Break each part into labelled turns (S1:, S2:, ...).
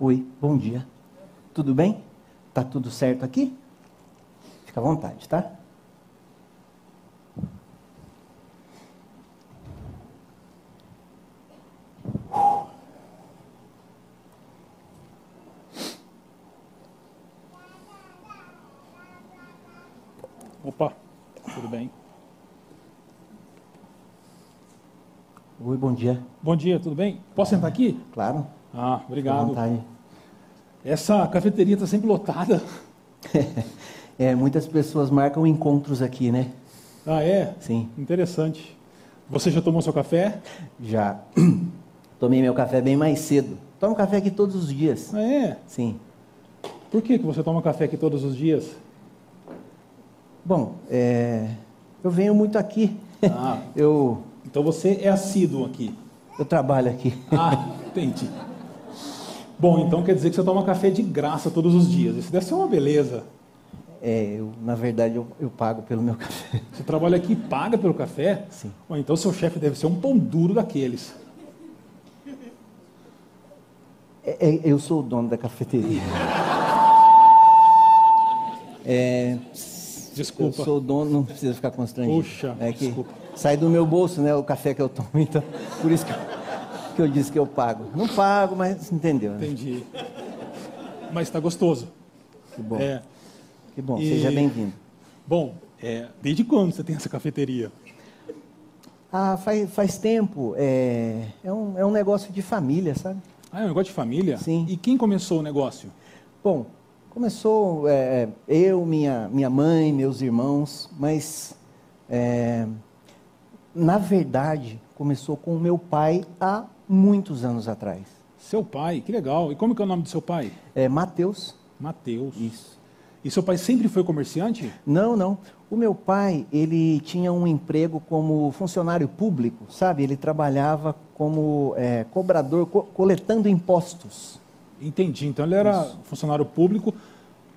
S1: Oi, bom dia. Tudo bem? Tá tudo certo aqui? Fica à vontade, tá?
S2: Opa, tudo bem?
S1: Oi, bom dia.
S2: Bom dia, tudo bem? Posso sentar aqui?
S1: Claro.
S2: Ah, obrigado. Essa cafeteria está sempre lotada.
S1: É, muitas pessoas marcam encontros aqui, né?
S2: Ah, é?
S1: Sim,
S2: Interessante. Você já tomou seu café?
S1: já. Tomei meu café bem mais cedo. Tomo café aqui todos os dias.
S2: Ah, é?
S1: Sim.
S2: Por que, que você toma café aqui todos os dias?
S1: Bom, é, eu venho muito aqui.
S2: Ah,
S1: Eu,
S2: então você é assíduo aqui.
S1: Eu trabalho aqui.
S2: Ah, entendi. Bom, então quer dizer que você toma café de graça todos os dias. Isso deve ser uma beleza.
S1: É, eu, na verdade, eu, eu pago pelo meu café.
S2: Você trabalha aqui e paga pelo café?
S1: Sim.
S2: Bom, então seu chefe deve ser um pão duro daqueles.
S1: É, é, eu sou o dono da cafeteria. É, eu
S2: Desculpa.
S1: sou o dono, não precisa ficar constrangido.
S2: Puxa,
S1: é que
S2: desculpa.
S1: sai do meu bolso, né, o café que eu tomo, então por isso que eu, que eu disse que eu pago. Não pago, mas entendeu, né?
S2: Entendi. Mas está gostoso.
S1: Que bom.
S2: É.
S1: Que bom,
S2: E-
S1: seja bem-vindo.
S2: Bom, é, desde quando você tem essa cafeteria?
S1: Ah, faz, faz tempo. É, é, um, é um negócio de família, sabe?
S2: Ah, é um negócio de família?
S1: Sim.
S2: E quem começou o negócio?
S1: Bom, começou é, eu, minha, minha mãe, meus irmãos, mas é, na verdade começou com o meu pai há muitos anos atrás.
S2: Seu pai, que legal. E como que é o nome do seu pai?
S1: É, Mateus,
S2: Mateus.
S1: isso.
S2: E seu pai sempre foi comerciante?
S1: Não, não. O meu pai, ele tinha um emprego como funcionário público, sabe? Ele trabalhava como é, cobrador, co- coletando impostos.
S2: Entendi. Então ele era funcionário público.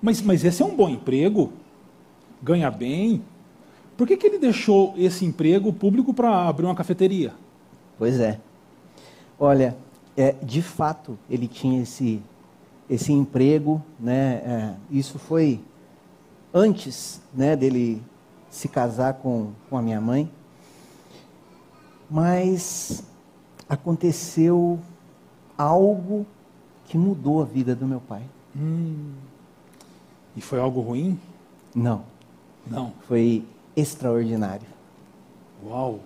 S2: Mas, mas esse é um bom emprego? Ganha bem? Por que, que ele deixou esse emprego público para abrir uma cafeteria?
S1: Pois é. Olha, é, de fato, ele tinha esse, esse emprego, né? é, isso foi antes né, dele se casar com, com a minha mãe. Mas aconteceu algo que mudou a vida do meu pai.
S2: E foi algo ruim?
S1: Não,
S2: Não.
S1: foi extraordinário.
S2: Uau!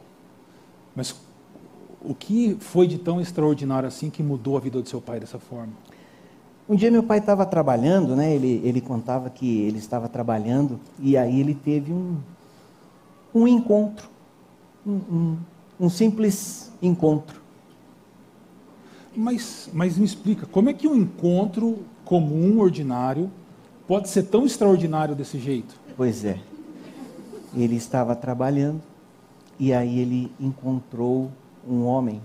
S2: Mas o que foi de tão extraordinário assim que mudou a vida do seu pai dessa forma?
S1: Um dia meu pai estava trabalhando, né? Ele, ele contava que ele estava trabalhando e aí ele teve um, um encontro, um, um, um simples encontro.
S2: Mas, mas me explica, como é que um encontro comum, ordinário, pode ser tão extraordinário desse jeito?
S1: Pois é, ele estava trabalhando e aí ele encontrou um homem.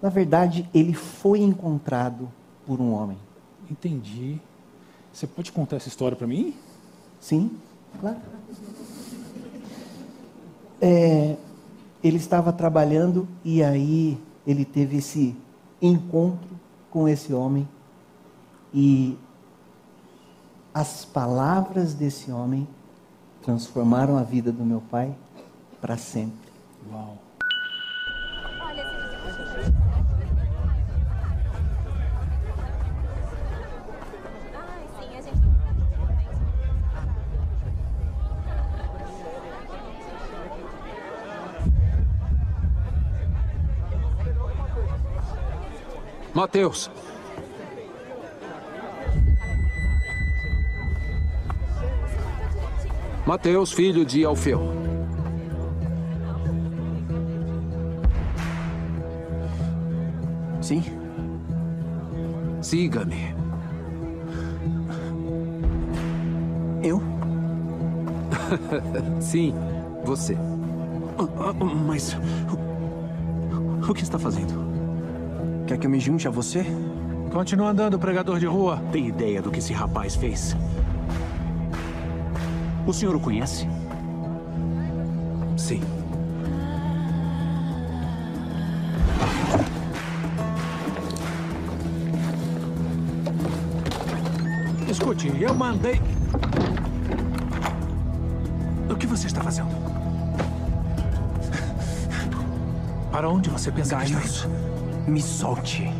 S1: Na verdade, ele foi encontrado por um homem.
S2: Entendi. Você pode contar essa história para mim?
S1: Sim, claro. É, ele estava trabalhando e aí ele teve esse encontro com esse homem e as palavras desse homem transformaram a vida do meu pai para sempre.
S2: Uau.
S3: Ai, sim, a gente.
S4: Mateus. Mateus, filho de Alfeu.
S5: Sim?
S4: Siga-me.
S5: Eu?
S4: Sim, você.
S5: Ah, ah, Mas. O, o que está fazendo? Quer que eu me junte a você?
S6: Continua andando, pregador de rua.
S5: Tem ideia do que esse rapaz fez? O senhor o conhece?
S4: Sim.
S6: Escute, eu mandei. O que você está fazendo? Para onde você pensa que está indo?
S5: me solte.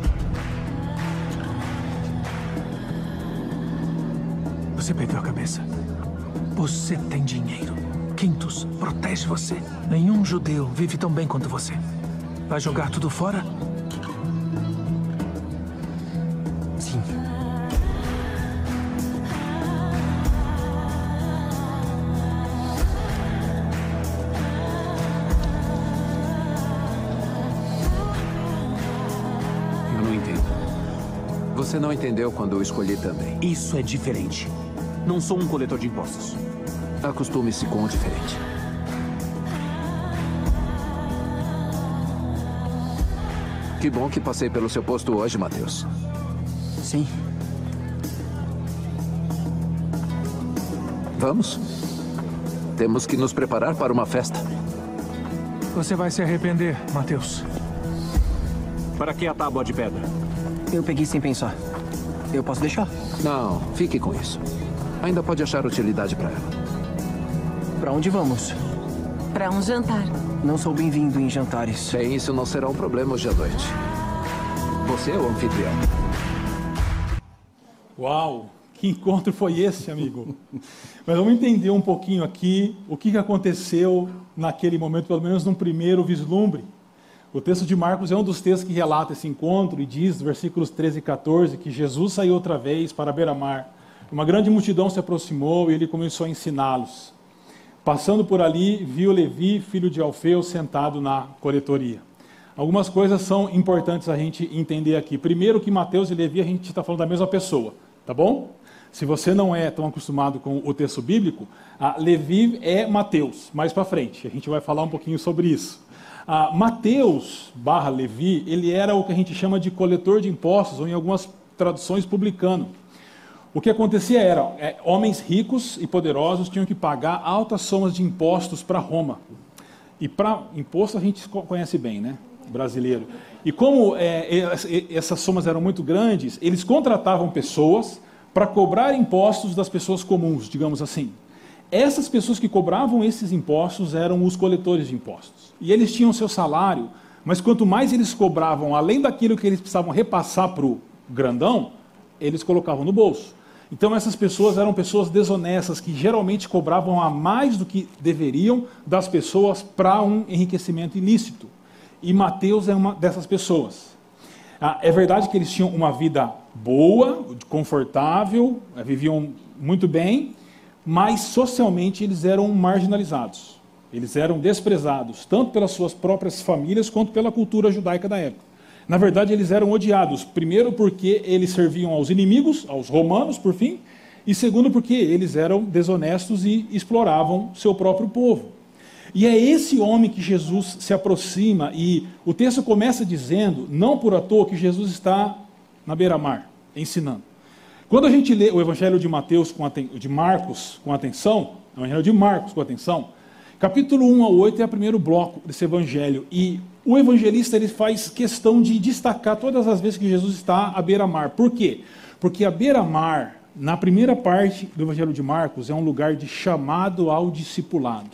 S6: Você perdeu a cabeça. Você tem dinheiro. Quintus protege você. Nenhum judeu vive tão bem quanto você. Vai jogar tudo fora?
S5: Sim.
S4: Eu não entendo. Você não entendeu quando eu escolhi também.
S5: Isso é diferente. Não sou um coletor de impostos.
S4: Acostume-se com o diferente. Que bom que passei pelo seu posto hoje, Matheus.
S5: Sim.
S4: Vamos? Temos que nos preparar para uma festa.
S6: Você vai se arrepender, Mateus.
S5: Para que a tábua de pedra? Eu peguei sem pensar. Eu posso deixar?
S4: Não, fique com isso. Ainda pode achar utilidade para ela.
S5: Para onde vamos?
S7: Para um jantar.
S5: Não sou bem-vindo em jantares.
S4: Bem, isso não será um problema hoje à noite. Você é o anfitrião.
S2: Uau! Que encontro foi esse, amigo? Mas vamos entender um pouquinho aqui o que aconteceu naquele momento, pelo menos num primeiro vislumbre. O texto de Marcos é um dos textos que relata esse encontro e diz, versículos 13 e 14, que Jesus saiu outra vez para a beira-mar. Uma grande multidão se aproximou e ele começou a ensiná-los. Passando por ali, viu Levi, filho de Alfeu, sentado na coletoria. Algumas coisas são importantes a gente entender aqui. Primeiro, que Mateus e Levi a gente está falando da mesma pessoa, tá bom? Se você não é tão acostumado com o texto bíblico, a Levi é Mateus. Mais para frente, a gente vai falar um pouquinho sobre isso. A Mateus barra Levi, ele era o que a gente chama de coletor de impostos, ou em algumas traduções, publicano. O que acontecia era, é, homens ricos e poderosos tinham que pagar altas somas de impostos para Roma. E para imposto a gente conhece bem, né? Brasileiro. E como é, essas somas eram muito grandes, eles contratavam pessoas para cobrar impostos das pessoas comuns, digamos assim. Essas pessoas que cobravam esses impostos eram os coletores de impostos. E eles tinham seu salário, mas quanto mais eles cobravam, além daquilo que eles precisavam repassar para o grandão, eles colocavam no bolso. Então essas pessoas eram pessoas desonestas que geralmente cobravam a mais do que deveriam das pessoas para um enriquecimento ilícito. E Mateus é uma dessas pessoas. Ah, é verdade que eles tinham uma vida boa, confortável, eh, viviam muito bem, mas socialmente eles eram marginalizados. Eles eram desprezados, tanto pelas suas próprias famílias quanto pela cultura judaica da época. Na verdade, eles eram odiados, primeiro porque eles serviam aos inimigos, aos romanos, por fim, e segundo porque eles eram desonestos e exploravam seu próprio povo. E é esse homem que Jesus se aproxima, e o texto começa dizendo, não por à toa, que Jesus está na beira-mar, ensinando. Quando a gente lê o Evangelho de Mateus com de Marcos com atenção, o Evangelho de Marcos com atenção, capítulo 1 a 8 é o primeiro bloco desse evangelho, e o evangelista ele faz questão de destacar todas as vezes que Jesus está à beira-mar. Por quê? Porque a beira-mar, na primeira parte do Evangelho de Marcos, é um lugar de chamado ao discipulado.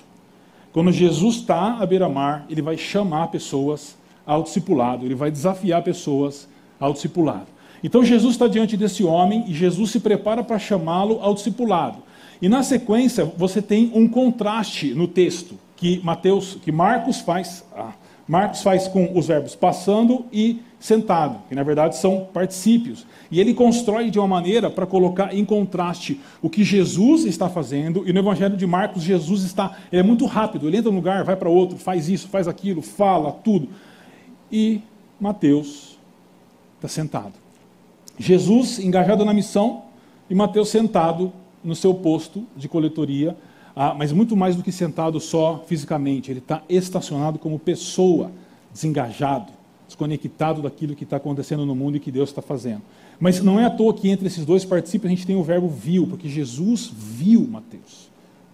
S2: Quando Jesus está à beira-mar, ele vai chamar pessoas ao discipulado, ele vai desafiar pessoas ao discipulado. Então Jesus está diante desse homem e Jesus se prepara para chamá-lo ao discipulado. E na sequência você tem um contraste no texto que Mateus, que Marcos faz, ah, Marcos faz com os verbos passando e sentado, que na verdade são particípios. E ele constrói de uma maneira para colocar em contraste o que Jesus está fazendo, e no Evangelho de Marcos, Jesus está. Ele é muito rápido, ele entra num lugar, vai para outro, faz isso, faz aquilo, fala, tudo. E Mateus está sentado. Jesus engajado na missão e Mateus sentado no seu posto de coletoria, ah, mas muito mais do que sentado só fisicamente, ele está estacionado como pessoa, desengajado, desconectado daquilo que está acontecendo no mundo e que Deus está fazendo. Mas não é à toa que entre esses dois participantes a gente tem o verbo viu, porque Jesus viu Mateus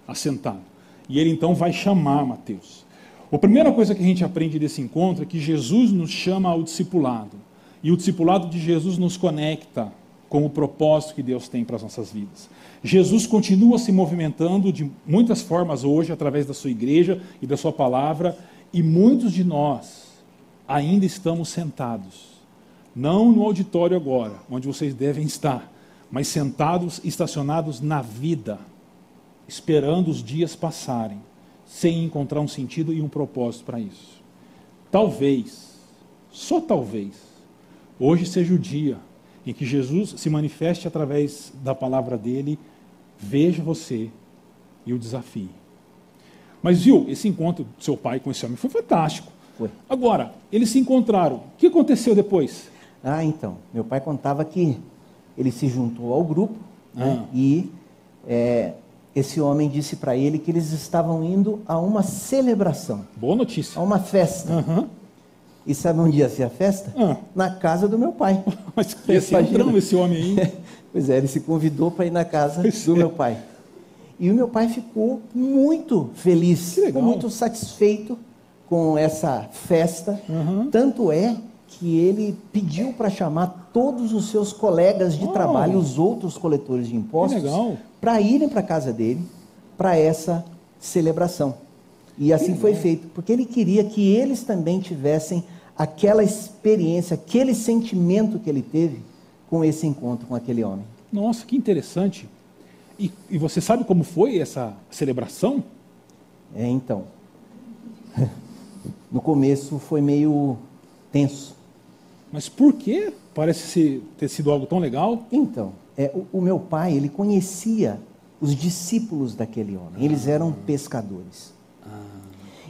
S2: assentado. E ele então vai chamar Mateus. A primeira coisa que a gente aprende desse encontro é que Jesus nos chama ao discipulado. E o discipulado de Jesus nos conecta com o propósito que Deus tem para as nossas vidas. Jesus continua se movimentando de muitas formas hoje, através da sua igreja e da sua palavra, e muitos de nós ainda estamos sentados, não no auditório agora, onde vocês devem estar, mas sentados, estacionados na vida, esperando os dias passarem, sem encontrar um sentido e um propósito para isso. Talvez, só talvez, hoje seja o dia em que Jesus se manifeste através da palavra dele, veja você e o desafie. Mas viu, esse encontro do seu pai com esse homem foi fantástico.
S1: Foi.
S2: Agora, eles se encontraram. O que aconteceu depois?
S1: Ah, então. Meu pai contava que ele se juntou ao grupo né,
S2: Ah.
S1: e é, esse homem disse para ele que eles estavam indo a uma celebração,
S2: Boa notícia.
S1: a uma festa.
S2: Aham.
S1: E sabe onde ia ser a festa?
S2: Ah.
S1: Na casa do meu pai.
S2: Mas esse
S1: Imagina.
S2: entrão, esse homem aí.
S1: Pois é, ele se convidou para ir na casa
S2: Pois
S1: do
S2: é.
S1: meu pai. E o meu pai ficou muito feliz,
S2: Que
S1: ficou muito satisfeito com essa festa.
S2: Uhum.
S1: Tanto é que ele pediu para chamar todos os seus colegas de
S2: Oh.
S1: trabalho, os outros coletores de impostos, para irem para a casa dele para essa celebração. E assim foi feito, porque ele queria que eles também tivessem aquela experiência, aquele sentimento que ele teve com esse encontro com aquele homem.
S2: Nossa, que interessante. E, e você sabe como foi essa celebração?
S1: É, então. No começo foi meio tenso.
S2: Mas por que parece ter sido algo tão legal?
S1: Então, é, o, o meu pai, ele conhecia os discípulos daquele homem. Eles eram pescadores.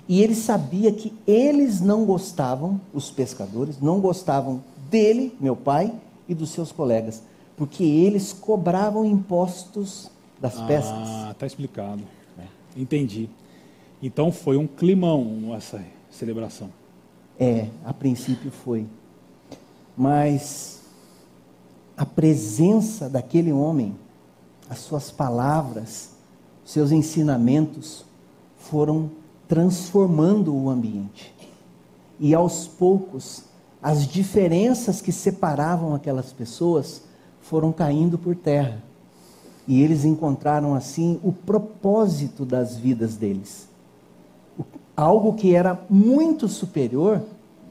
S1: E ele sabia que eles não gostavam, os pescadores, não gostavam dele, meu pai, e dos seus colegas, porque eles cobravam impostos das pescas.
S2: Ah, tá explicado. Entendi. Então foi um climão essa celebração.
S1: É, a princípio foi. Mas a presença daquele homem, as suas palavras, seus ensinamentos foram transformando o ambiente. E aos poucos, as diferenças que separavam aquelas pessoas foram caindo por terra. E eles encontraram assim o propósito das vidas deles algo que era muito superior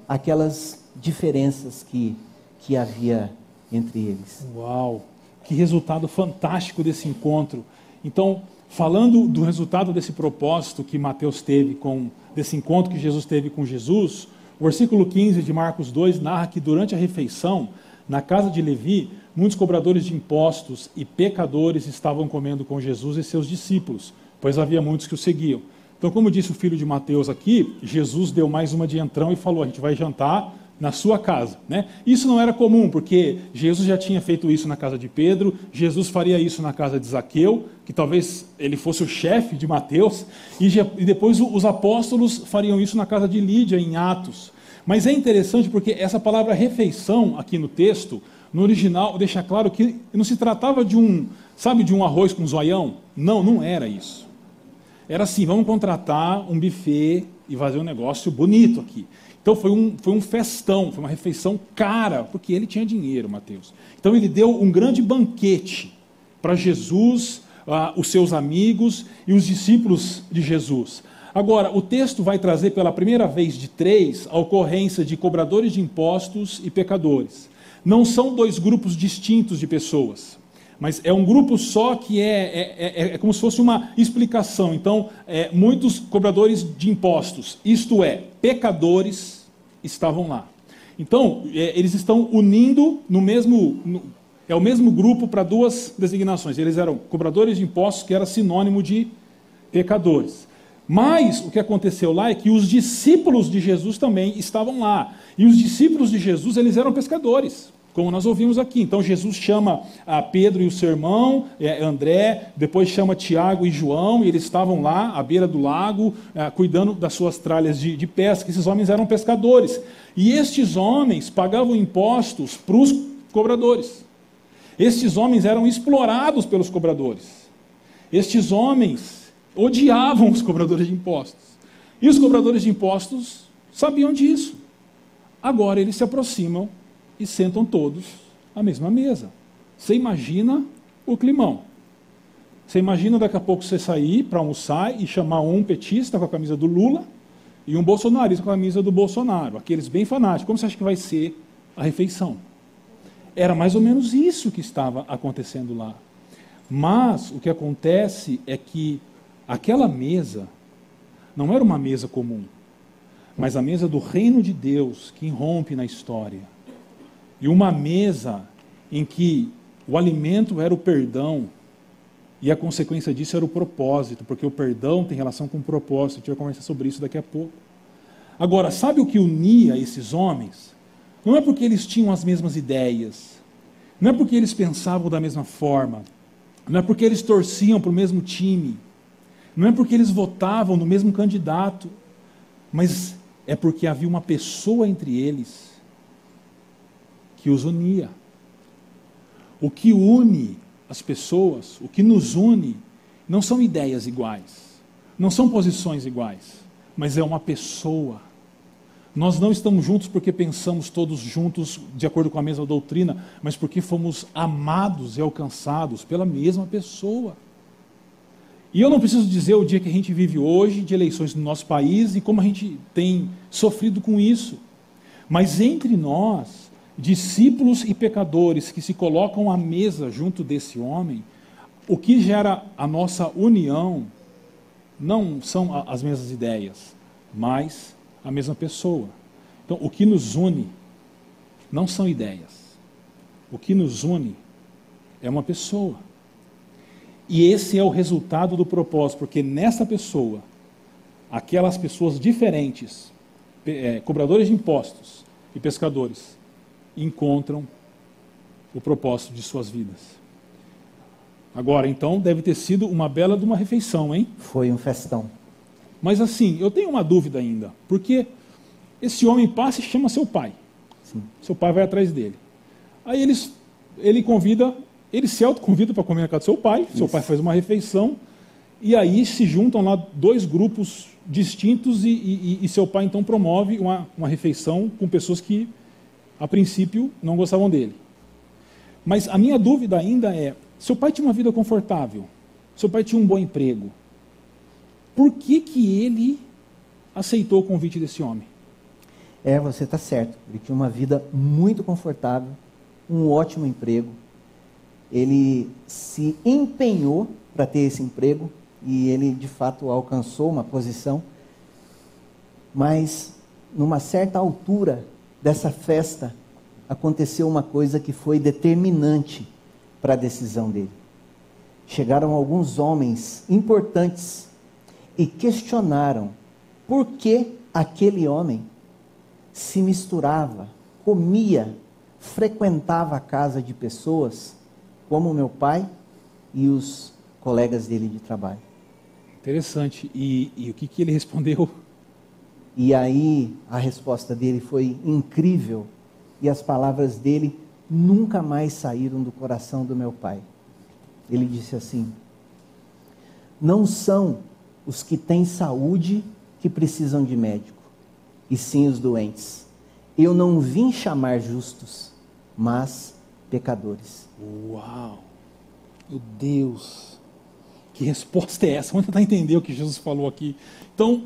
S1: àquelas diferenças que, que havia entre eles.
S2: Uau! Que resultado fantástico desse encontro. Então, falando do resultado desse propósito que Mateus teve com desse encontro que Jesus teve com Jesus, o versículo 15 de Marcos 2 narra que durante a refeição, na casa de Levi, muitos cobradores de impostos e pecadores estavam comendo com Jesus e seus discípulos, pois havia muitos que o seguiam. Então, como disse o filho de Mateus aqui, Jesus deu mais uma de entrão e falou: a gente vai jantar na sua casa. Né? Isso não era comum, porque Jesus já tinha feito isso na casa de Pedro, Jesus faria isso na casa de Zaqueu, que talvez ele fosse o chefe de Mateus, e, depois os apóstolos fariam isso na casa de Lídia, em Atos. Mas é interessante porque essa palavra refeição aqui no texto, no original, deixa claro que não se tratava de um, sabe, de um arroz com zoião. Não, não era isso. Era assim, vamos contratar um buffet e fazer um negócio bonito aqui. Então foi um, foi um festão, foi uma refeição cara, porque ele tinha dinheiro, Mateus. Então ele deu um grande banquete para Jesus, ah, os seus amigos e os discípulos de Jesus. Agora, o texto vai trazer pela primeira vez de três a ocorrência de cobradores de impostos e pecadores. Não são dois grupos distintos de pessoas. Mas é um grupo só que é, é, é- é como se fosse uma explicação. Então, é, muitos cobradores de impostos, isto é, pecadores, estavam lá. Então, é, eles estão unindo no mesmo. no- é o mesmo grupo para duas designações. Eles eram cobradores de impostos, que era sinônimo de pecadores. Mas o que aconteceu lá é que os discípulos de Jesus também estavam lá. E os discípulos de Jesus, eles eram pescadores, como nós ouvimos aqui. Então Jesus chama a Pedro e o seu irmão, eh, André, depois chama Tiago e João, e eles estavam lá à beira do lago, eh, cuidando das suas tralhas de, de pesca. Esses homens eram pescadores. E estes homens pagavam impostos para os cobradores. Estes homens eram explorados pelos cobradores. Estes homens odiavam os cobradores de impostos. E os cobradores de impostos sabiam disso. Agora eles se aproximam e sentam todos à mesma mesa. Você imagina o climão. Você imagina daqui a pouco você sair para almoçar e chamar um petista com a camisa do Lula e um bolsonarista com a camisa do Bolsonaro, aqueles bem fanáticos. Como você acha que vai ser a refeição? Era mais ou menos isso que estava acontecendo lá. Mas o que acontece é que aquela mesa não era uma mesa comum, mas a mesa do reino de Deus que irrompe na história. E uma mesa em que o alimento era o perdão e a consequência disso era o propósito, porque o perdão tem relação com o propósito. A gente vai conversar sobre isso daqui a pouco. Agora, sabe o que unia esses homens? Não é porque eles tinham as mesmas ideias, não é porque eles pensavam da mesma forma, não é porque eles torciam para o mesmo time, não é porque eles votavam no mesmo candidato, mas é porque havia uma pessoa entre eles que os unia. O que une as pessoas, o que nos une, não são ideias iguais, não são posições iguais, mas é uma pessoa. Nós não estamos juntos porque pensamos todos juntos de acordo com a mesma doutrina, mas porque fomos amados e alcançados pela mesma pessoa. E eu não preciso dizer o dia que a gente vive hoje, de eleições no nosso país e como a gente tem sofrido com isso. Mas entre nós, discípulos e pecadores que se colocam à mesa junto desse homem, o que gera a nossa união não são as mesmas ideias, mas a mesma pessoa. Então, o que nos une não são ideias. O que nos une é uma pessoa. E esse é o resultado do propósito, porque nessa pessoa, aquelas pessoas diferentes, é, cobradores de impostos e pescadores, encontram o propósito de suas vidas. Agora, então, deve ter sido uma bela de uma refeição, hein?
S1: Foi um festão.
S2: Mas assim, eu tenho uma dúvida ainda, porque esse homem passa e chama seu pai.
S1: Sim.
S2: Seu pai vai atrás dele. Aí eles, ele convida, ele se autoconvida para comer na casa do seu pai, seu pai faz uma refeição, e aí se juntam lá dois grupos distintos e, e, e seu pai então promove uma, uma refeição com pessoas que, a princípio, não gostavam dele. Mas a minha dúvida ainda é, seu pai tinha uma vida confortável, seu pai tinha um bom emprego, por que, que ele aceitou o convite desse homem?
S1: É, você está certo. Ele tinha uma vida muito confortável, um ótimo emprego. Ele se empenhou para ter esse emprego e ele de fato alcançou uma posição. Mas numa certa altura dessa festa aconteceu uma coisa que foi determinante para a decisão dele. Chegaram alguns homens importantes e questionaram por que aquele homem se misturava, comia, frequentava a casa de pessoas como meu pai e os colegas dele de trabalho.
S2: Interessante. E, e o que, que ele respondeu?
S1: E aí a resposta dele foi incrível e as palavras dele nunca mais saíram do coração do meu pai. Ele disse assim: Não são os que têm saúde que precisam de médico, e sim os doentes. Eu não vim chamar justos, mas pecadores.
S2: Uau! Meu Deus! Que resposta é essa? Vamos tentar entender o que Jesus falou aqui. Então,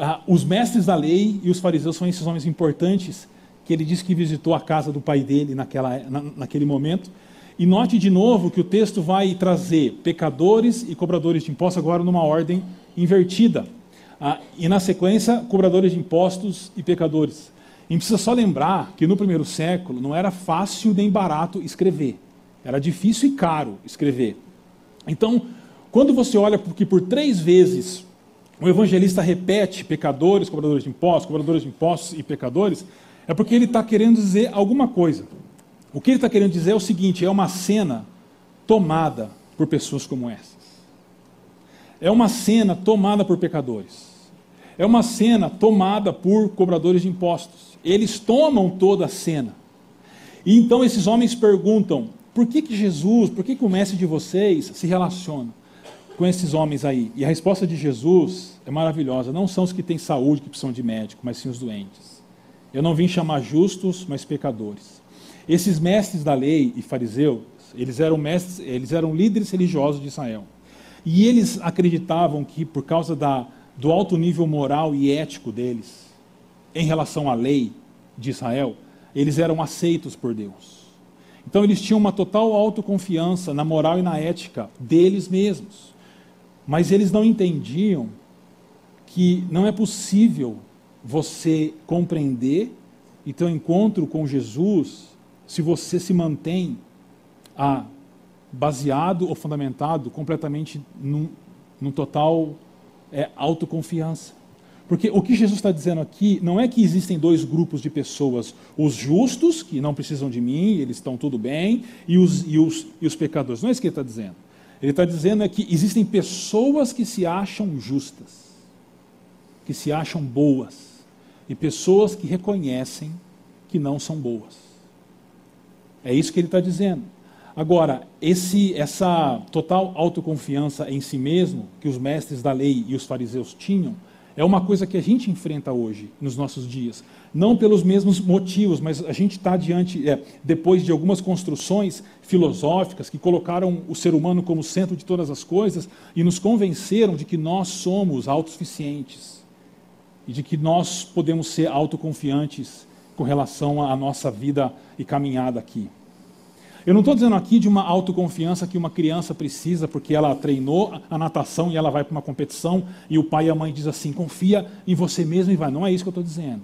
S2: ah, os mestres da lei e os fariseus são esses homens importantes que ele disse que visitou a casa do pai dele naquela, na, naquele momento. E note de novo que o texto vai trazer pecadores e cobradores de impostos agora numa ordem invertida. Ah, e na sequência, cobradores de impostos e pecadores. E precisa só lembrar que no primeiro século não era fácil nem barato escrever. Era difícil e caro escrever. Então, quando você olha que por três vezes o evangelista repete pecadores, cobradores de impostos, cobradores de impostos e pecadores, é porque ele está querendo dizer alguma coisa. O que ele está querendo dizer é o seguinte: é uma cena tomada por pessoas como essa. É uma cena tomada por pecadores. É uma cena tomada por cobradores de impostos. Eles tomam toda a cena. E então esses homens perguntam: por que, que Jesus, por que, que o mestre de vocês se relaciona com esses homens aí? E a resposta de Jesus é maravilhosa: não são os que têm saúde que precisam de médico, mas sim os doentes. Eu não vim chamar justos, mas pecadores. Esses mestres da lei e fariseus Eles eram mestres, eles eram líderes religiosos de Israel. E eles acreditavam que por causa da, do alto nível moral e ético deles, em relação à lei de Israel, eles eram aceitos por Deus. Então eles tinham uma total autoconfiança na moral e na ética deles mesmos. Mas eles não entendiam que não é possível você compreender e ter um encontro com Jesus se você se mantém ah, baseado ou fundamentado completamente num, num total é, autoconfiança. Porque o que Jesus está dizendo aqui não é que existem dois grupos de pessoas, os justos, que não precisam de mim, eles estão tudo bem, e os, e os, e os pecadores. Não é isso que ele está dizendo. Ele está dizendo é que existem pessoas que se acham justas, que se acham boas, e pessoas que reconhecem que não são boas. É isso que ele está dizendo. Agora, esse, essa total autoconfiança em si mesmo que os mestres da lei e os fariseus tinham, é uma coisa que a gente enfrenta hoje, nos nossos dias. Não pelos mesmos motivos, mas a gente está diante, é, depois de algumas construções filosóficas que colocaram o ser humano como centro de todas as coisas e nos convenceram de que nós somos autossuficientes e de que nós podemos ser autoconfiantes com relação à nossa vida e caminhada aqui. Eu não estou dizendo aqui de uma autoconfiança que uma criança precisa porque ela treinou a natação e ela vai para uma competição e o pai e a mãe diz assim: confia em você mesmo e vai. Não é isso que eu estou dizendo.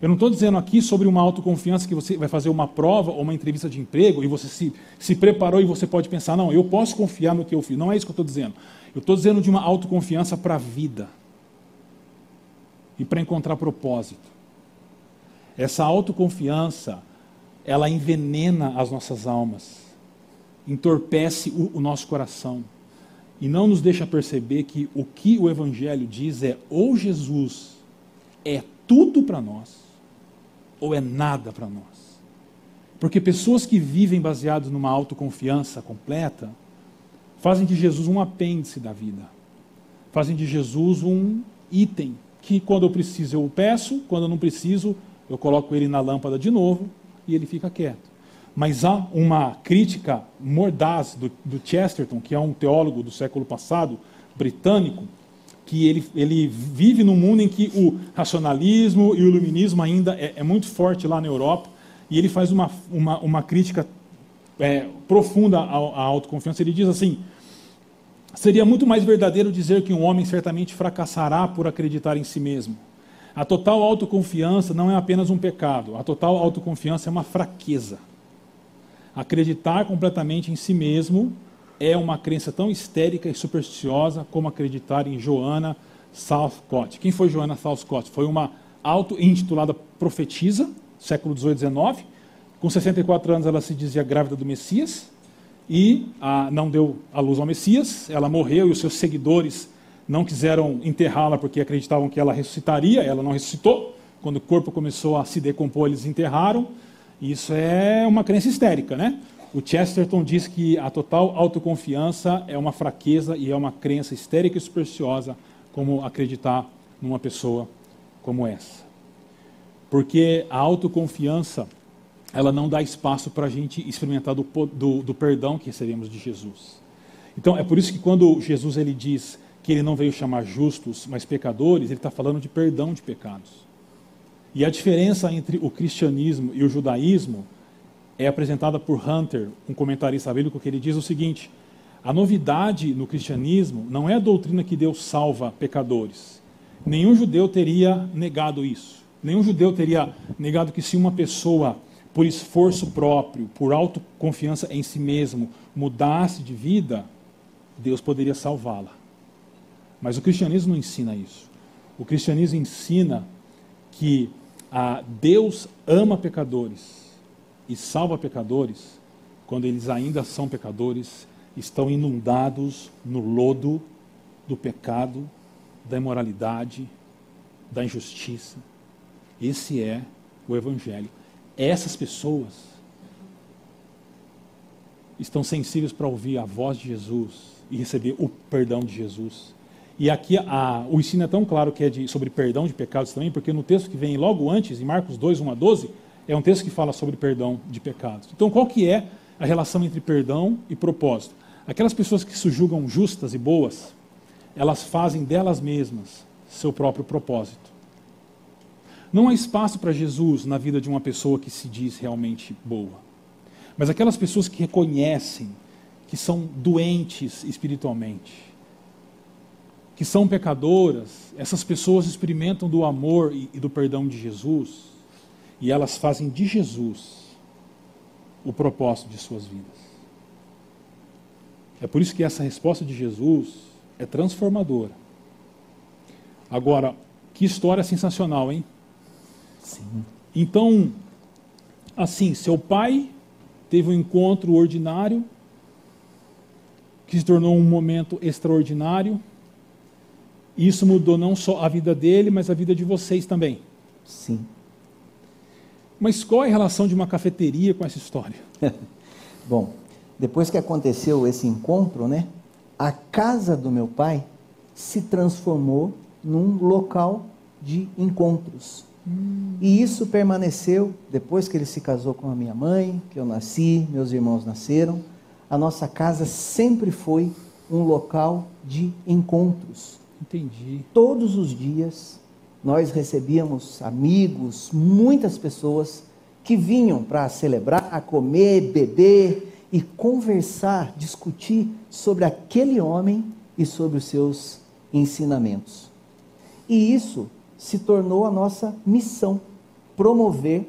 S2: Eu não estou dizendo aqui sobre uma autoconfiança que você vai fazer uma prova ou uma entrevista de emprego e você se, se preparou e você pode pensar: não, eu posso confiar no que eu fiz. Não é isso que eu estou dizendo. Eu estou dizendo de uma autoconfiança para a vida e para encontrar propósito. Essa autoconfiança ela envenena as nossas almas, entorpece o, o nosso coração e não nos deixa perceber que o que o Evangelho diz é ou Jesus é tudo para nós, ou é nada para nós. Porque pessoas que vivem baseadas numa autoconfiança completa fazem de Jesus um apêndice da vida, fazem de Jesus um item que quando eu preciso eu peço, quando eu não preciso eu coloco ele na lâmpada de novo e ele fica quieto. Mas há uma crítica mordaz do, do Chesterton, que é um teólogo do século passado, britânico, que ele, ele vive num mundo em que o racionalismo e o iluminismo ainda é, é muito forte lá na Europa, e ele faz uma, uma, uma crítica é, profunda à, à autoconfiança. Ele diz assim: seria muito mais verdadeiro dizer que um homem certamente fracassará por acreditar em si mesmo a total autoconfiança não é apenas um pecado, a total autoconfiança é uma fraqueza. Acreditar completamente em si mesmo é uma crença tão histérica e supersticiosa como acreditar em Joana Southcott. Quem foi Joana Southcott? Foi uma auto-intitulada profetisa, século 18 XIX. Com 64 anos ela se dizia grávida do Messias e não deu a luz ao Messias. Ela morreu e os seus seguidores não quiseram enterrá-la porque acreditavam que ela ressuscitaria, ela não ressuscitou. Quando o corpo começou a se decompor, eles enterraram. Isso é uma crença histérica, né? O Chesterton diz que a total autoconfiança é uma fraqueza e é uma crença histérica e supersticiosa, como acreditar numa pessoa como essa. Porque a autoconfiança, ela não dá espaço para a gente experimentar do, do, do perdão que recebemos de Jesus. Então, é por isso que quando Jesus ele diz que ele não veio chamar justos, mas pecadores, ele está falando de perdão de pecados. E a diferença entre o cristianismo e o judaísmo é apresentada por Hunter, um comentarista bíblico, que ele diz o seguinte: a novidade no cristianismo não é a doutrina que Deus salva pecadores. Nenhum judeu teria negado isso. Nenhum judeu teria negado que se uma pessoa, por esforço próprio, por autoconfiança em si mesmo, mudasse de vida, Deus poderia salvá-la. Mas o cristianismo não ensina isso. O cristianismo ensina que a Deus ama pecadores e salva pecadores quando eles ainda são pecadores, estão inundados no lodo do pecado, da imoralidade, da injustiça. Esse é o Evangelho. Essas pessoas estão sensíveis para ouvir a voz de Jesus e receber o perdão de Jesus. E aqui a, o ensino é tão claro que é de, sobre perdão de pecados também, porque no texto que vem logo antes, em Marcos 2, 1 a 12, é um texto que fala sobre perdão de pecados. Então, qual que é a relação entre perdão e propósito. Aquelas pessoas que se julgam justas e boas, elas fazem delas mesmas seu próprio propósito. Não há espaço para Jesus na vida de uma pessoa que se diz realmente boa. Mas aquelas pessoas que reconhecem que são doentes espiritualmente, que são pecadoras, essas pessoas experimentam do amor e do perdão de Jesus e elas fazem de Jesus o propósito de suas vidas. É por isso que essa resposta de Jesus é transformadora. Agora, que história sensacional, hein?
S1: Sim.
S2: Então, assim, seu pai teve um encontro ordinário que se tornou um momento extraordinário. E isso mudou não só a vida dele, mas a vida de vocês também.
S1: Sim.
S2: Mas qual é a relação de uma cafeteria com essa história?
S1: Bom, depois que aconteceu esse encontro, né, a casa do meu pai se transformou num local de encontros. Hum. E isso permaneceu depois que ele se casou com a minha mãe, que eu nasci, meus irmãos nasceram. A nossa casa sempre foi um local de encontros.
S2: Entendi.
S1: Todos os dias nós recebíamos amigos, muitas pessoas que vinham para celebrar, comer, beber e conversar, discutir sobre aquele homem e sobre os seus ensinamentos. E isso se tornou a nossa missão, promover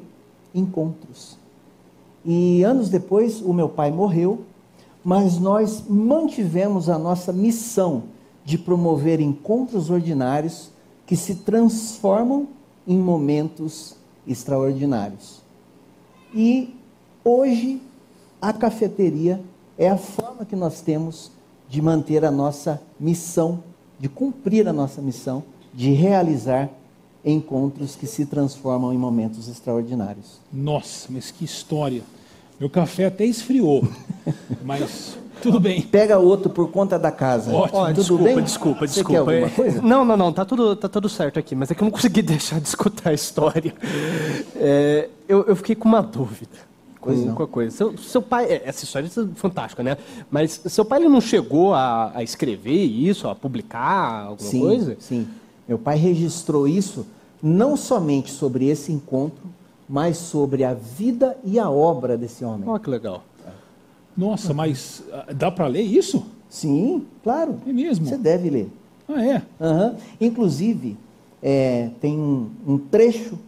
S1: encontros. E anos depois, o meu pai morreu, mas nós mantivemos a nossa missão de promover encontros ordinários que se transformam em momentos extraordinários. E hoje a cafeteria é a forma que nós temos de manter a nossa missão, de cumprir a nossa missão, de realizar encontros que se transformam em momentos extraordinários.
S2: Nossa, mas que história! Meu café até esfriou, mas tudo bem.
S1: Pega outro por conta da casa.
S2: Ótimo.
S1: tudo
S5: desculpa,
S1: bem?
S5: desculpa,
S1: Você
S5: desculpa.
S1: quer alguma coisa?
S5: Não, não, não, tá tudo, tá tudo certo aqui, mas é que eu não consegui deixar de escutar a história. É, eu, eu fiquei com uma dúvida. Com,
S1: não.
S5: com a coisa. Seu, seu pai, é, essa história é fantástica, né? Mas seu pai ele não chegou a, a escrever isso, a publicar alguma
S1: Sim,
S5: coisa?
S1: sim. Meu pai registrou isso não somente sobre esse encontro, mas sobre a vida e a obra desse homem.
S5: Olha que legal.
S2: Nossa, mas ah, dá para ler isso?
S1: Sim, claro.
S2: É mesmo?
S1: Você deve ler.
S2: Ah, é?
S1: Aham. Inclusive, é, tem um, um trecho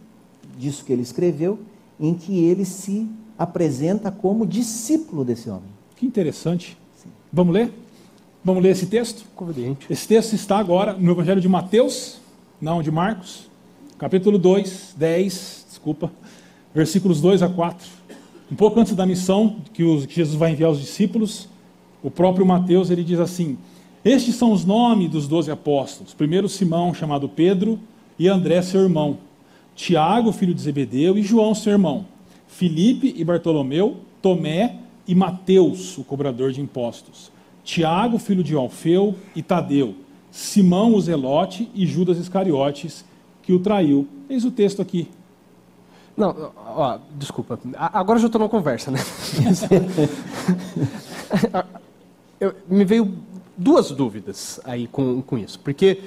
S1: disso que ele escreveu em que ele se apresenta como discípulo desse homem.
S2: Que interessante. Vamos ler? Vamos ler esse texto?
S5: Conveniente.
S2: Esse texto está agora no Evangelho de Mateus, não de Marcos, capítulo 2, 10, desculpa, versículos 2 a 4. Um pouco antes da missão que, Jesus vai enviar os discípulos, o próprio Mateus ele diz assim: Estes são os nomes dos doze apóstolos. Primeiro Simão, chamado Pedro, e André, seu irmão. Tiago, filho de Zebedeu, e João, seu irmão. Filipe e Bartolomeu, Tomé e Mateus, o cobrador de impostos. Tiago, filho de Alfeu, e Tadeu. Simão, o Zelote, e Judas Iscariotes, que o traiu. Eis o texto aqui.
S5: Não, ó, desculpa. Agora eu já estou numa conversa, né? Eu- me veio duas dúvidas aí com, com isso. Porque,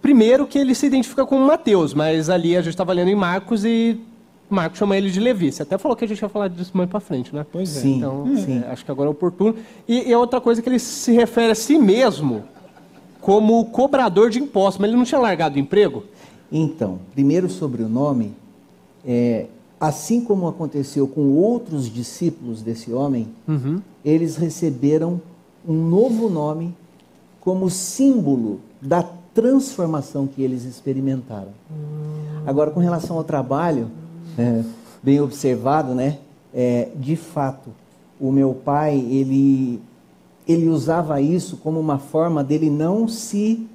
S5: primeiro, que ele se identifica com Mateus, mas ali a gente estava lendo em Marcos e Marcos chama ele de Levi. Você até falou que a gente ia falar disso mais para frente, né?
S2: Pois é.
S1: Sim,
S5: Então,
S1: sim.
S5: é, acho que agora é oportuno. E, e a outra coisa é que ele se refere a si mesmo como cobrador de impostos, mas ele não tinha largado o emprego?
S1: Então, primeiro sobre o nome, é, assim como aconteceu com outros discípulos desse homem, eles receberam um novo nome como símbolo da transformação que eles experimentaram. Agora, com relação ao trabalho, é, bem observado, né? É, de fato, o meu pai ele ele usava isso como uma forma dele não se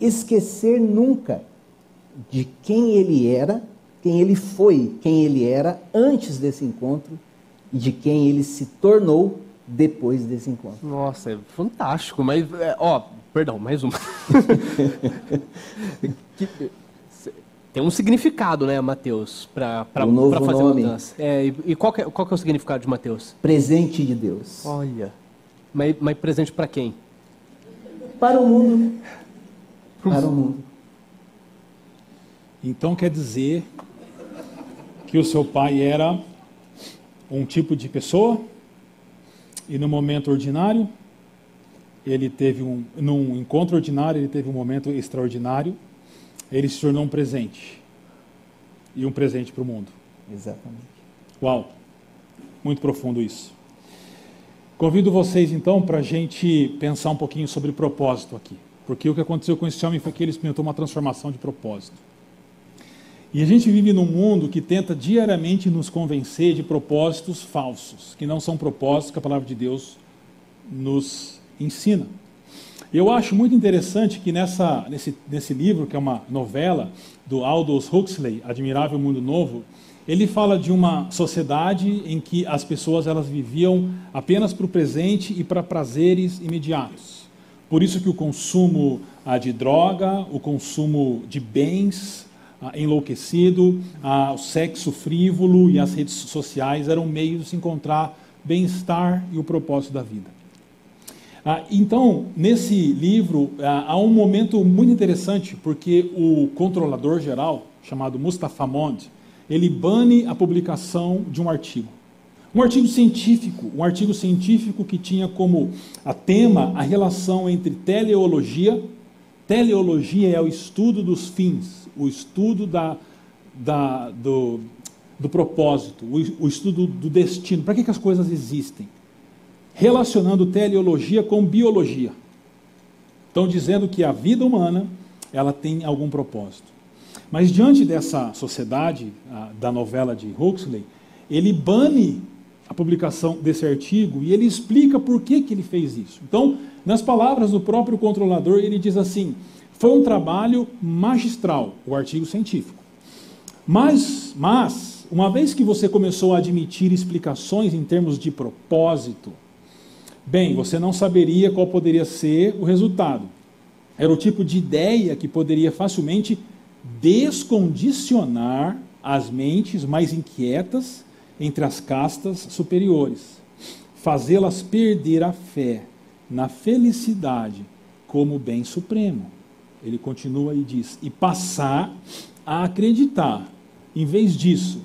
S1: esquecer nunca de quem ele era, quem ele foi, quem ele era antes desse encontro e de quem ele se tornou depois desse encontro.
S5: Nossa, é fantástico, mas, é, ó, perdão, mais uma. Tem um significado, né, Mateus, para
S1: O novo
S5: fazer
S1: nome.
S5: mudança. É, e e qual, que é, qual que é o significado de Mateus?
S1: Presente de Deus.
S5: Olha. Mas, mas presente para quem?
S1: Para o mundo. Para o mundo.
S2: Então quer dizer que o seu pai era um tipo de pessoa e no momento ordinário ele teve um num encontro ordinário ele teve um momento extraordinário ele se tornou um presente e um presente para o mundo.
S1: Exatamente.
S2: uau! Muito profundo isso. Convido vocês então para a gente pensar um pouquinho sobre propósito aqui porque o que aconteceu com esse homem foi que ele experimentou uma transformação de propósito e a gente vive num mundo que tenta diariamente nos convencer de propósitos falsos, que não são propósitos que a palavra de Deus nos ensina. Eu acho muito interessante que nessa, nesse, nesse livro, que é uma novela do Aldous Huxley, Admirável Mundo Novo, ele fala de uma sociedade em que as pessoas elas viviam apenas para o presente e para prazeres imediatos. Por isso que o consumo ah, de droga, o consumo de bens enlouquecido, ah, o sexo frívolo e as redes sociais eram meios de se encontrar bem-estar e o propósito da vida. Ah, então, nesse livro, ah, há um momento muito interessante, porque o controlador geral, chamado Mustafa Mond, ele bane a publicação de um artigo. Um artigo científico, um artigo científico que tinha como a tema a relação entre teleologia, teleologia é o estudo dos fins, o estudo da, da, do, do propósito, o, o estudo do destino, para que, que as coisas existem relacionando teleologia com biologia. Estão dizendo que a vida humana ela tem algum propósito. Mas diante dessa sociedade a, da novela de Huxley, ele bane a publicação desse artigo e ele explica por que, que ele fez isso. Então, nas palavras do próprio controlador, ele diz assim: foi um trabalho magistral, o artigo científico. Mas, mas, uma vez que você começou a admitir explicações em termos de propósito, Bem, você não saberia qual poderia ser o resultado. Era o tipo de ideia que poderia facilmente descondicionar as mentes mais inquietas entre as castas superiores, fazê-las perder a fé na felicidade como bem supremo. Ele continua e diz: e passar a acreditar, em vez disso,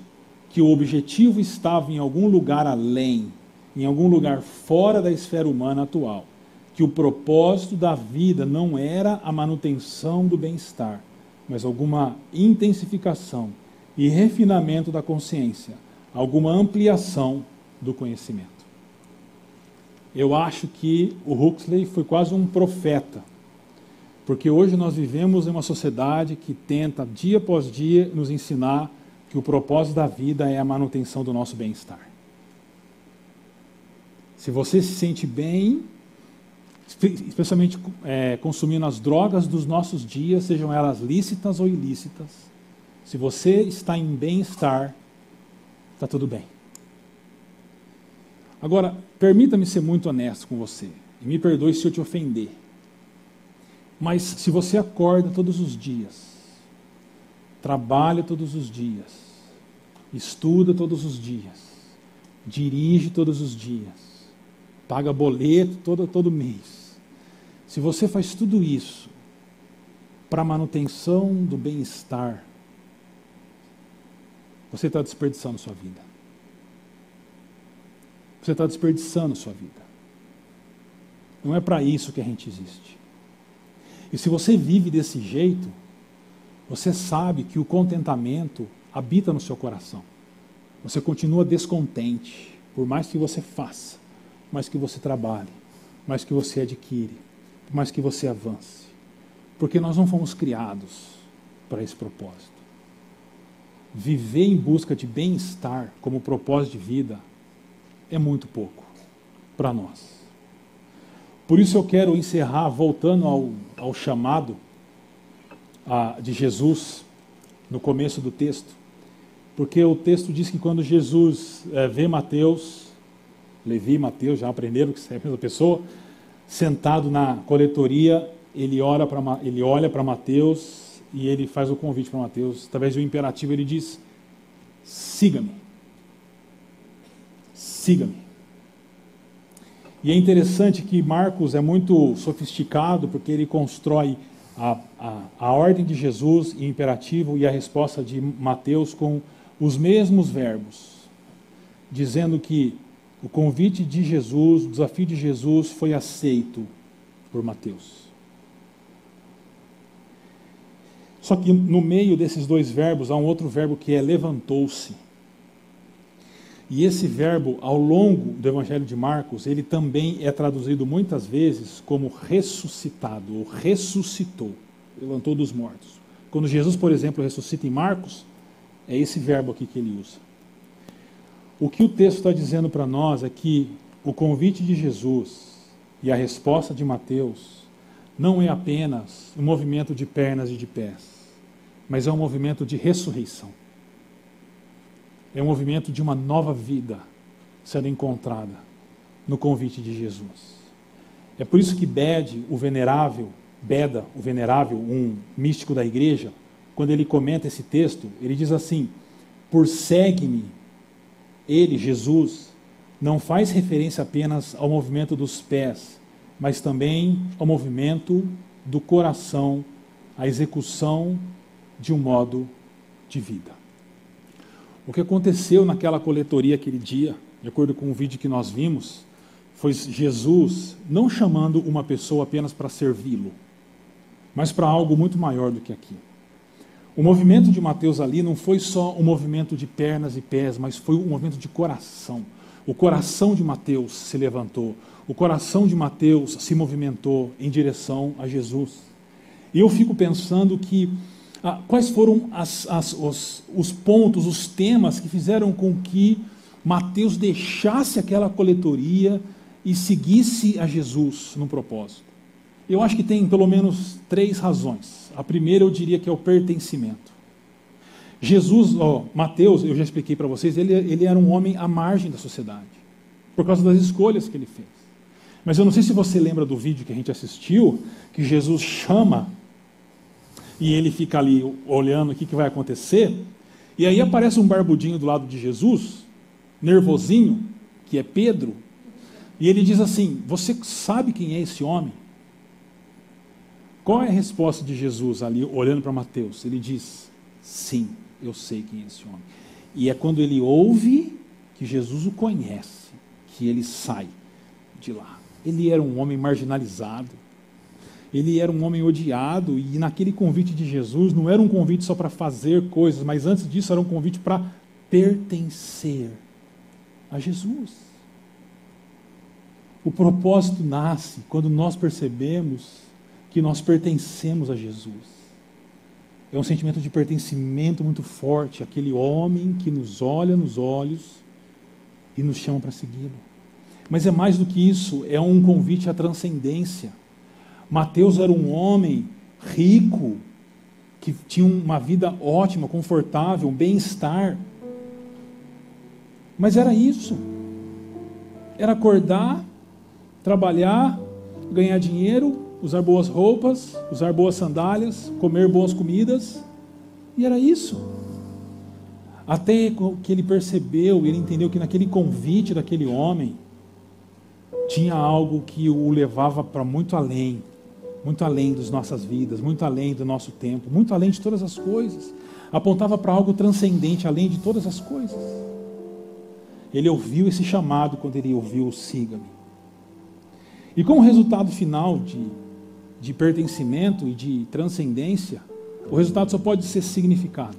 S2: que o objetivo estava em algum lugar além em algum lugar fora da esfera humana atual, que o propósito da vida não era a manutenção do bem-estar, mas alguma intensificação e refinamento da consciência, alguma ampliação do conhecimento. Eu acho que o Huxley foi quase um profeta, porque hoje nós vivemos em uma sociedade que tenta, dia após dia, nos ensinar que o propósito da vida é a manutenção do nosso bem-estar. Se você se sente bem, especialmente é, consumindo as drogas dos nossos dias, sejam elas lícitas ou ilícitas, se você está em bem-estar, está tudo bem. Agora, permita-me ser muito honesto com você, e me perdoe se eu te ofender. Mas se você acorda todos os dias, trabalha todos os dias, estuda todos os dias, dirige todos os dias, paga boleto todo, todo mês. Se você faz tudo isso para manutenção do bem-estar, você está desperdiçando sua vida. Você está desperdiçando sua vida. Não é para isso que a gente existe. E se você vive desse jeito, você sabe que o contentamento habita no seu coração. Você continua descontente, por mais que você faça mais que você trabalhe, mais que você adquire, mais que você avance. Porque nós não fomos criados para esse propósito. Viver em busca de bem-estar como propósito de vida é muito pouco para nós. Por isso eu quero encerrar voltando ao, ao chamado a, de Jesus no começo do texto, porque o texto diz que quando Jesus é, vê Mateus Levi e Mateus já aprenderam que é a mesma pessoa. Sentado na coletoria, ele, ora pra, ele olha para Mateus e ele faz o convite para Mateus, através do imperativo, ele diz: siga-me. Siga-me. E é interessante que Marcos é muito sofisticado, porque ele constrói a, a, a ordem de Jesus e imperativo e a resposta de Mateus com os mesmos verbos, dizendo que o convite de Jesus, o desafio de Jesus foi aceito por Mateus. Só que no meio desses dois verbos há um outro verbo que é levantou-se. E esse verbo, ao longo do Evangelho de Marcos, ele também é traduzido muitas vezes como ressuscitado, ou ressuscitou, levantou dos mortos. Quando Jesus, por exemplo, ressuscita em Marcos, é esse verbo aqui que ele usa. O que o texto está dizendo para nós é que o convite de Jesus e a resposta de Mateus não é apenas um movimento de pernas e de pés, mas é um movimento de ressurreição é um movimento de uma nova vida sendo encontrada no convite de Jesus. É por isso que Bede, o venerável, Beda, o venerável, um místico da igreja, quando ele comenta esse texto, ele diz assim: Por segue-me, ele, Jesus, não faz referência apenas ao movimento dos pés, mas também ao movimento do coração, à execução de um modo de vida. O que aconteceu naquela coletoria aquele dia, de acordo com o vídeo que nós vimos, foi Jesus não chamando uma pessoa apenas para servi-lo, mas para algo muito maior do que aqui. O movimento de Mateus ali não foi só um movimento de pernas e pés, mas foi um movimento de coração. O coração de Mateus se levantou, o coração de Mateus se movimentou em direção a Jesus. E eu fico pensando que quais foram as, as, os, os pontos, os temas que fizeram com que Mateus deixasse aquela coletoria e seguisse a Jesus no propósito? Eu acho que tem pelo menos três razões. A primeira eu diria que é o pertencimento. Jesus, ó, Mateus, eu já expliquei para vocês, ele, ele era um homem à margem da sociedade, por causa das escolhas que ele fez. Mas eu não sei se você lembra do vídeo que a gente assistiu, que Jesus chama e ele fica ali olhando o que, que vai acontecer. E aí aparece um barbudinho do lado de Jesus, nervosinho, que é Pedro, e ele diz assim: Você sabe quem é esse homem? Qual é a resposta de Jesus ali, olhando para Mateus? Ele diz: Sim, eu sei quem é esse homem. E é quando ele ouve que Jesus o conhece, que ele sai de lá. Ele era um homem marginalizado, ele era um homem odiado e naquele convite de Jesus não era um convite só para fazer coisas, mas antes disso era um convite para pertencer a Jesus. O propósito nasce quando nós percebemos que nós pertencemos a Jesus. É um sentimento de pertencimento muito forte, aquele homem que nos olha nos olhos e nos chama para segui-lo. Mas é mais do que isso, é um convite à transcendência. Mateus era um homem rico, que tinha uma vida ótima, confortável, bem-estar. Mas era isso. Era acordar, trabalhar, ganhar dinheiro, usar boas roupas, usar boas sandálias, comer boas comidas. E era isso. Até que ele percebeu, ele entendeu que naquele convite daquele homem tinha algo que o levava para muito além muito além das nossas vidas, muito além do nosso tempo, muito além de todas as coisas. Apontava para algo transcendente, além de todas as coisas. Ele ouviu esse chamado quando ele ouviu o siga-me. E como resultado final de, de pertencimento e de transcendência, o resultado só pode ser significado.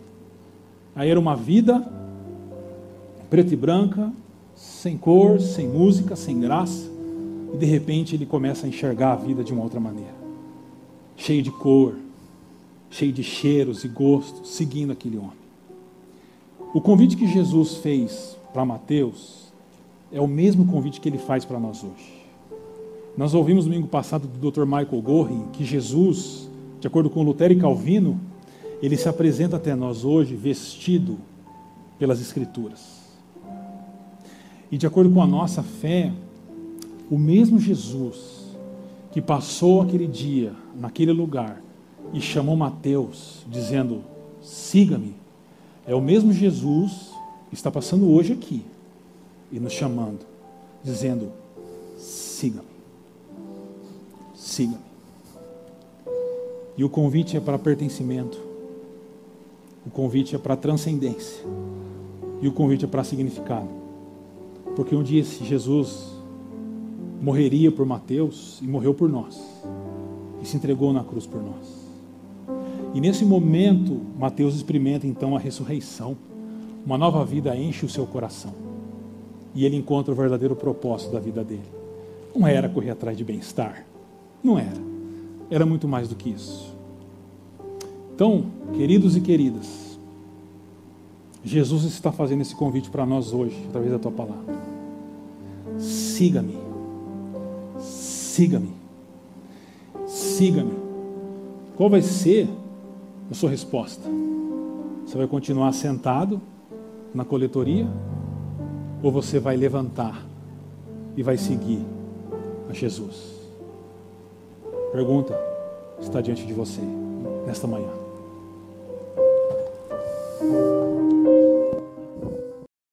S2: Aí era uma vida preta e branca, sem cor, sem música, sem graça, e de repente ele começa a enxergar a vida de uma outra maneira cheio de cor, cheio de cheiros e gostos, seguindo aquele homem. O convite que Jesus fez para Mateus é o mesmo convite que ele faz para nós hoje. Nós ouvimos domingo passado do Dr. Michael Gorin que Jesus, de acordo com Lutero e Calvino, ele se apresenta até nós hoje vestido pelas Escrituras. E de acordo com a nossa fé, o mesmo Jesus que passou aquele dia naquele lugar, e chamou Mateus, dizendo: siga-me, é o mesmo Jesus que está passando hoje aqui e nos chamando, dizendo: siga-me, siga-me. E o convite é para pertencimento, o convite é para transcendência, e o convite é para significado. Porque um dia esse Jesus morreria por Mateus e morreu por nós, e se entregou na cruz por nós. E nesse momento, Mateus experimenta então a ressurreição. Uma nova vida enche o seu coração. E ele encontra o verdadeiro propósito da vida dele. Não era correr atrás de bem-estar. Não era. Era muito mais do que isso. Então, queridos e queridas, Jesus está fazendo esse convite para nós hoje, através da tua palavra. Siga-me. Siga-me siga-me. Qual vai ser a sua resposta? Você vai continuar sentado na coletoria? Ou você vai levantar e vai seguir a Jesus? Pergunta está diante de você nesta manhã.